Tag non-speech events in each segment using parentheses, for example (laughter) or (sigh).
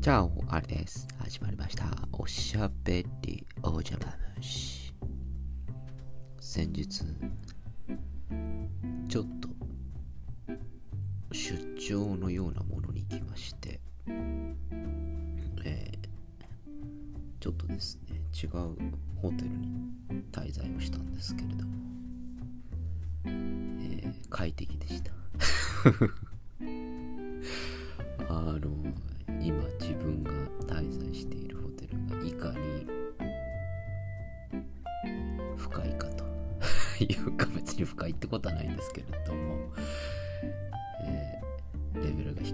じゃあ、あれです。始まりました。おしゃべりお邪魔虫。先日、ちょっと出張のようなものに行きまして、えーちょっとですね、違うホテルに滞在をしたんですけれども、えー快適でした。(laughs)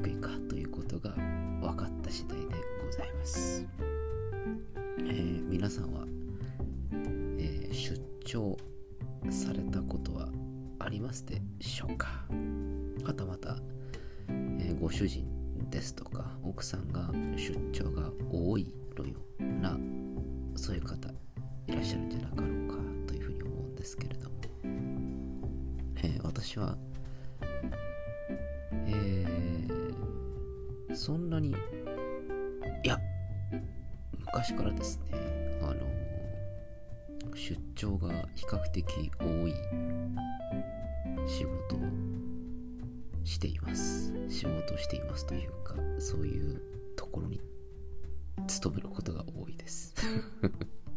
低いかということが分かった次第でございます、えー皆さんは、えー出張されたことはありますでしょうか？はたまたえーご主人ですとか奥さんが出張が多いのようなそういう方いらっしゃるんじゃなかろうかというふうに思うんですけれども、えー私はえーそんなにいや昔からですねあの出張が比較的多い仕事をしています。仕事をしていますというかそういうところに勤めることが多いです、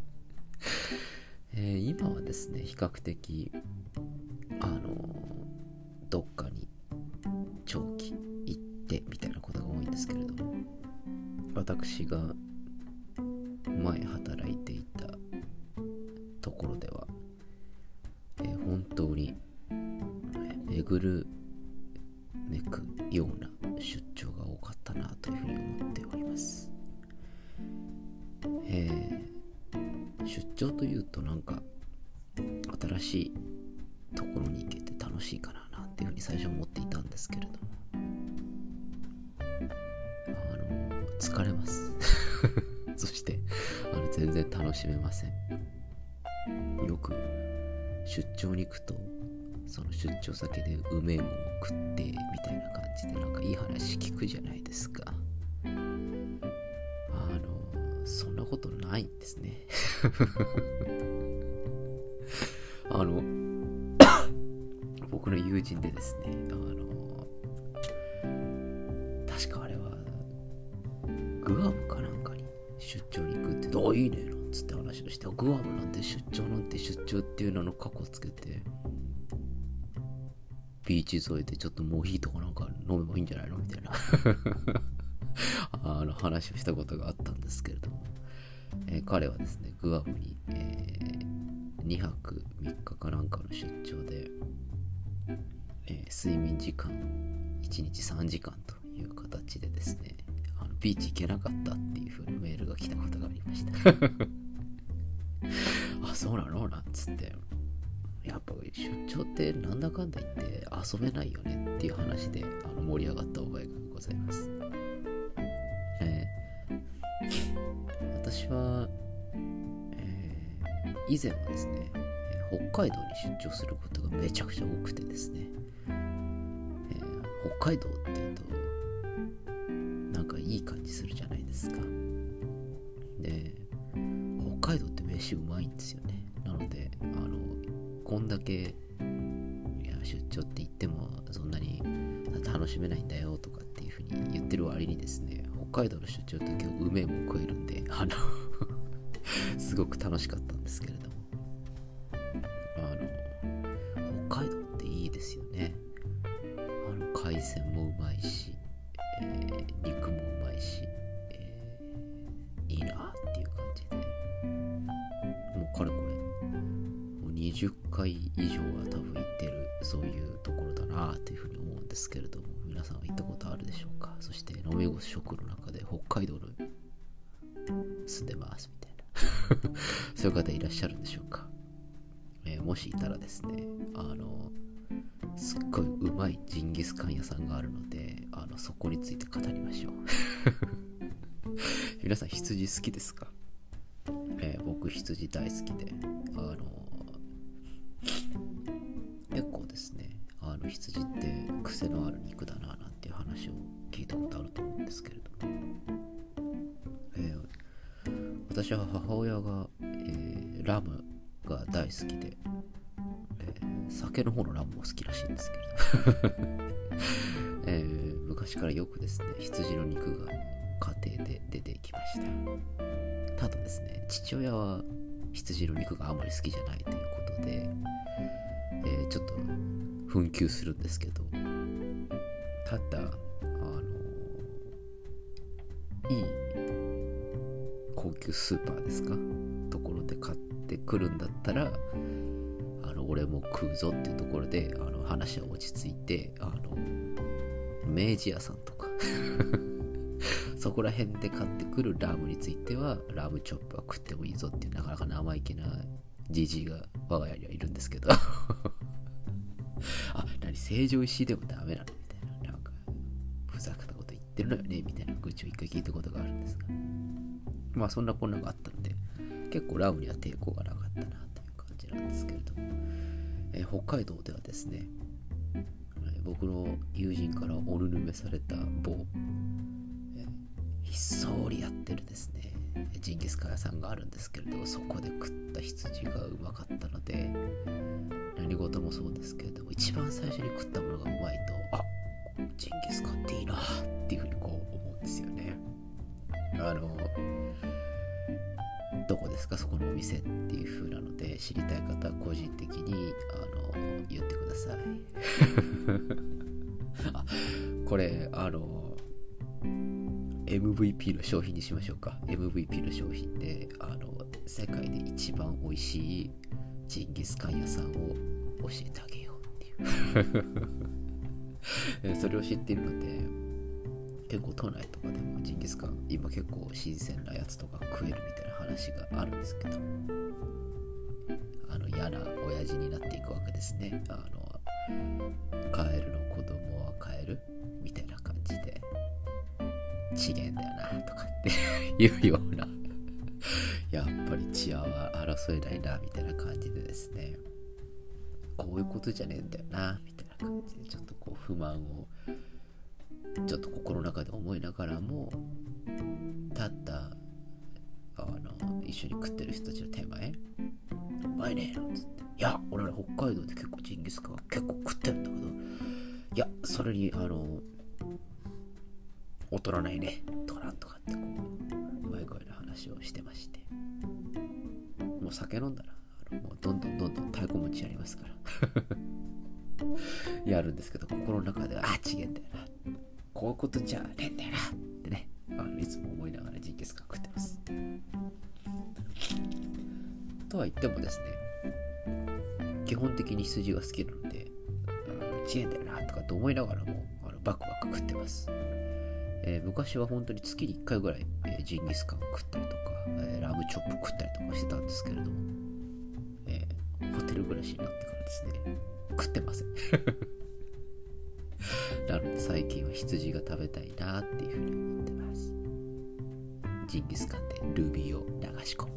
(laughs) えー今はですね比較的あのどっかに私が前働いていたところでは、えー本当に巡るめくような出張が多かったなというふうに思っております。えー出張というとなんか新しいところに行けて楽しいかななんていうふうに最初思っていたんですけれ疲れます。(laughs) そしてあの全然楽しめません。よく出張に行くとその出張先でうめえもんを食ってみたいな感じでなんかいい話聞くじゃないですか。あのそんなことないんですね。(laughs) あの僕の友人でですねあのグアムかなんかに出張に行くって言ってあいいねなんつって話をしてグアムなんて出張なんて出張っていうのの過去つけてビーチ沿いでちょっとモヒートかなんか飲めばいいんじゃないの？みたいな。(laughs) あの話をしたことがあったんですけれども、えー彼はですねグアムに、え2泊3日かなんかの出張で、えー睡眠時間1日3時間という形でですねビーチ行けなかったっていう風なメールが来たことがありました。(laughs) あそうなの？なんつって。やっぱ出張ってなんだかんだ言って遊べないよねっていう話であの盛り上がった覚えがございます。えー私は、えー以前はですね、北海道に出張することがめちゃくちゃ多くてですね、えー北海道っていうといい感じするじゃないですか。で、北海道って飯うまいんですよね。なので、あの、こんだけいや出張って言ってもそんなに楽しめないんだよとかっていうふうに言ってる割にですね北海道の出張って結構うめえも食えるんであの (laughs) すごく楽しかったんですけれどもあの北海道っていいですよねあの海鮮もうまいし、20回以上は多分行ってるそういうところだなというふうに思うんですけれども皆さんは行ったことあるでしょうか？そして飲み干す食の中で北海道の住んでますみたいな。(laughs) そういう方いらっしゃるんでしょうか、えーもしいたらですねあのすっごいうまいジンギスカン屋さんがあるのであのそこについて語りましょう。(laughs) 皆さん羊好きですか？えー僕羊大好きであのですね。あの羊って癖のある肉だななんていう話を聞いたことあると思うんですけれども。え私は母親が、えー、ラムが大好きで、えー、酒の方のラムも好きらしいんですけれど、(laughs) えー、昔からよくですね羊の肉が家庭で出てきました。ただですね父親は羊の肉があんまり好きじゃないということで、えー、ちょっと紛糾するんですけどただあのいい高級スーパーですか？ところで買ってくるんだったらあの俺も食うぞっていうところであの話は落ち着いてあの明治屋さんとか。(laughs) そこら辺で買ってくるラムについてはラムチョップは食ってもいいぞっていうなかなか生意気なじじいが我が家にはいるんですけど。(laughs) 成城石井でもダメなのみたいな。なんかふざけたこと言ってるのよねみたいな。愚痴を一回聞いたことがあるんですが。まあそんなこんながあったので結構ラムには抵抗がなかったなという感じなんですけれども、えー、北海道ではですね僕の友人からおぬぬめされた某ひっそりやってるですねジンギスカン屋さんがあるんですけれどそこで食った羊がうまかったので何事もそうですけれども一番最初に食ったものがうまいとあ。ジンギスカンっていいなっていうふうにこう思うんですよね。あのどこですか？そこのお店っていう風なので知りたい方は個人的にあの言ってください。(laughs) あこれあの MVP の商品にしましょうか。MVP の商品であの世界で一番美味しいジンギスカン屋さんを教えてあげようっていう。(laughs) それを知っているので結構都内とかでもジンギスカン今結構新鮮なやつとか食えるみたいな話があるんですけど。あの嫌な親父になっていくわけですね。あのカエルの子供はカエルみたいな感じで資源だよなとかって (laughs) いうような。やっぱり治安は争えないなみたいな感じでですね。こういうことじゃねえんだよなみたいな感じでちょっとこう不満をちょっと心の中で思いながらもたったあの一緒に食ってる人たちの手前「うまいね」なんつって「いや俺ら北海道で結構ジンギスカン結構食ってるんだけどいやそれにあの劣らないねとかなんとかってこううまい声の話をしてましてもう酒飲んだらどんどんどんどん太鼓持ちやりますから。(laughs) やるんですけど心の中ではあちげんだよな。こういうことじゃねえんだよな。ってね。あのいつも思いながらジンギスカン食ってます。とは言ってもですね基本的に羊が好きなので遅延だよなとかって思いながらもあのバクバク食ってます。えー、昔は本当に月に1回ぐらい、えー、ジンギスカンを食ったりとか、えー、ラムチョップ食ったりとかしてたんですけれども、えホテル暮らしになってからですね、食ってません。(laughs) なので最近は羊が食べたいなっていうふうに思ってます。ジンギスカンでルビーを流し込む。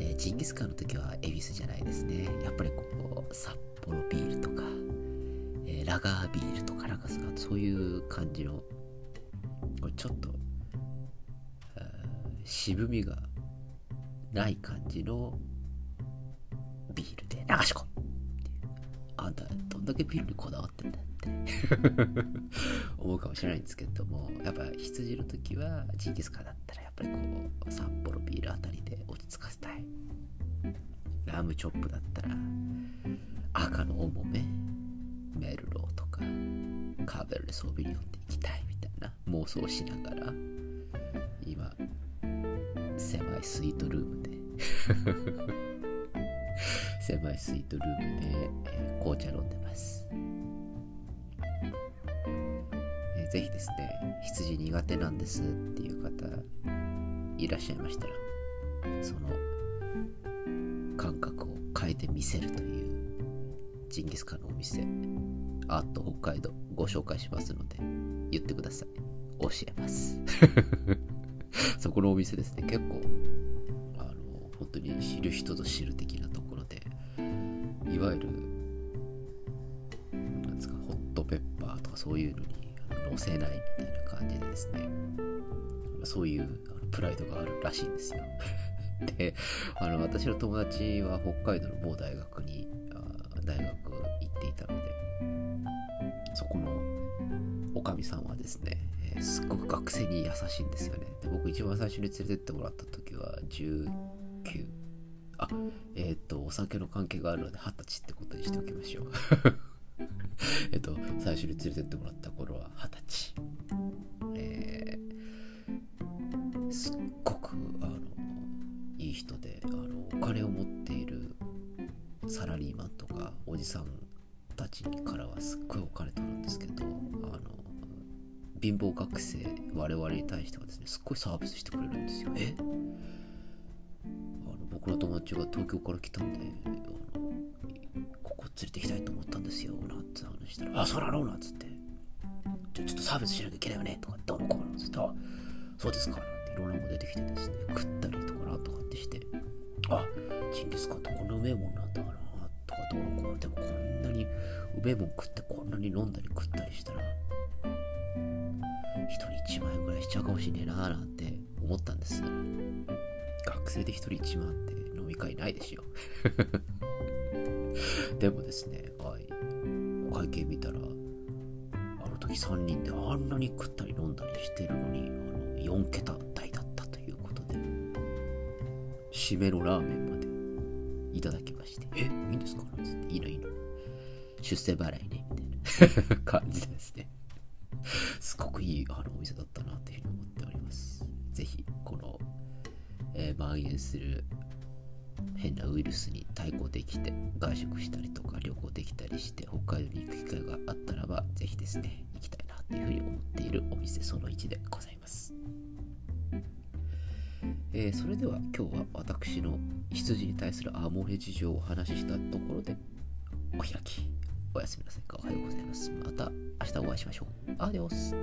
えジンギスカンの時は恵比寿じゃないですね。やっぱりこう、札幌ビールとか、えラガービールとかなんかそういう感じのこれちょっと渋みがない感じのビールで流し込む。あんたどんだけビールにこだわってんだって。(laughs) 思うかもしれないんですけどもやっぱ羊の時はジンギスカンだったらやっぱりこう札幌ビールあたりで落ち着かせたい。ラムチョップだったら赤の重めメルローとかカーベルでソービリオンで行きたいみたいな妄想しながら今狭いスイートルームで狭いスイートルームで、えー、紅茶飲んでます、えー、ぜひですね羊苦手なんですっていう方いらっしゃいましたらその感覚を変えてみせるというジンギスカンのお店アート北海道ご紹介しますので言ってください。教えます。(laughs) そこのお店ですね結構あの本当に知る人ぞ知る的ないわゆるなんですかホットペッパーとかそういうのに乗せないみたいな感じでですねそういうプライドがあるらしいんですよ。(laughs) で、あの、私の友達は北海道の某大学に、大学行っていたので、そこのおかみさんはですね、えーすっごく学生に優しいんですよね。で僕一番最初に連れてってもらった時は19、あ、えっ、と、お酒の関係があるので二十歳ってことにしておきましょう。(laughs) えっと、最初に連れてってもらった頃は二十歳。えーすっごく、あの、いい人で、あの、お金を持っているサラリーマンとか、おじさんたちからはすっごいお金取るんですけど、あの、貧乏学生、我々に対してはですね、すっごいサービスしてくれるんですよ。え？僕の友達が東京から来たんで、ここ連れて行きたいと思ったんですよ、なんて話したら、あ、そうなの？なんつって、ちょちょっとサービスしなきゃいけないよね、とか、どうのこうのつって、あ、そうですか、なんていろんなもの出てきてですね、食ったりとかなんとかってして、あ、ジンギスカンってこんなうめえもんなんだな、とか、どうのこうの、でもこんなにうめえもん食って、こんなに飲んだり食ったりしたら、一人1万円ぐらいしちゃうかもしれねえなーなんて思ったんです。学生で一人1万って飲み会ないでしょ。(laughs) でもですね、はい、お会計見たら、あの時3人であんなに食ったり飲んだりしてるのに、あの4桁台だったということで、締めのラーメンまでいただきまして、え、いいんですか？なんつって、いいのいいの。出世払いね、みたいな (laughs) 感じですね。すごくいいあのお店だったなというふうに思ってえー蔓延する変なウイルスに対抗できて外食したりとか旅行できたりして北海道に行く機会があったらばぜひですね行きたいなというふうに思っているお店その1でございます、えーそれでは今日は私の羊に対するアーモヘ事情をお話ししたところでお開き。おやすみなさい。かおはようございます。また明日お会いしましょう。アディオス。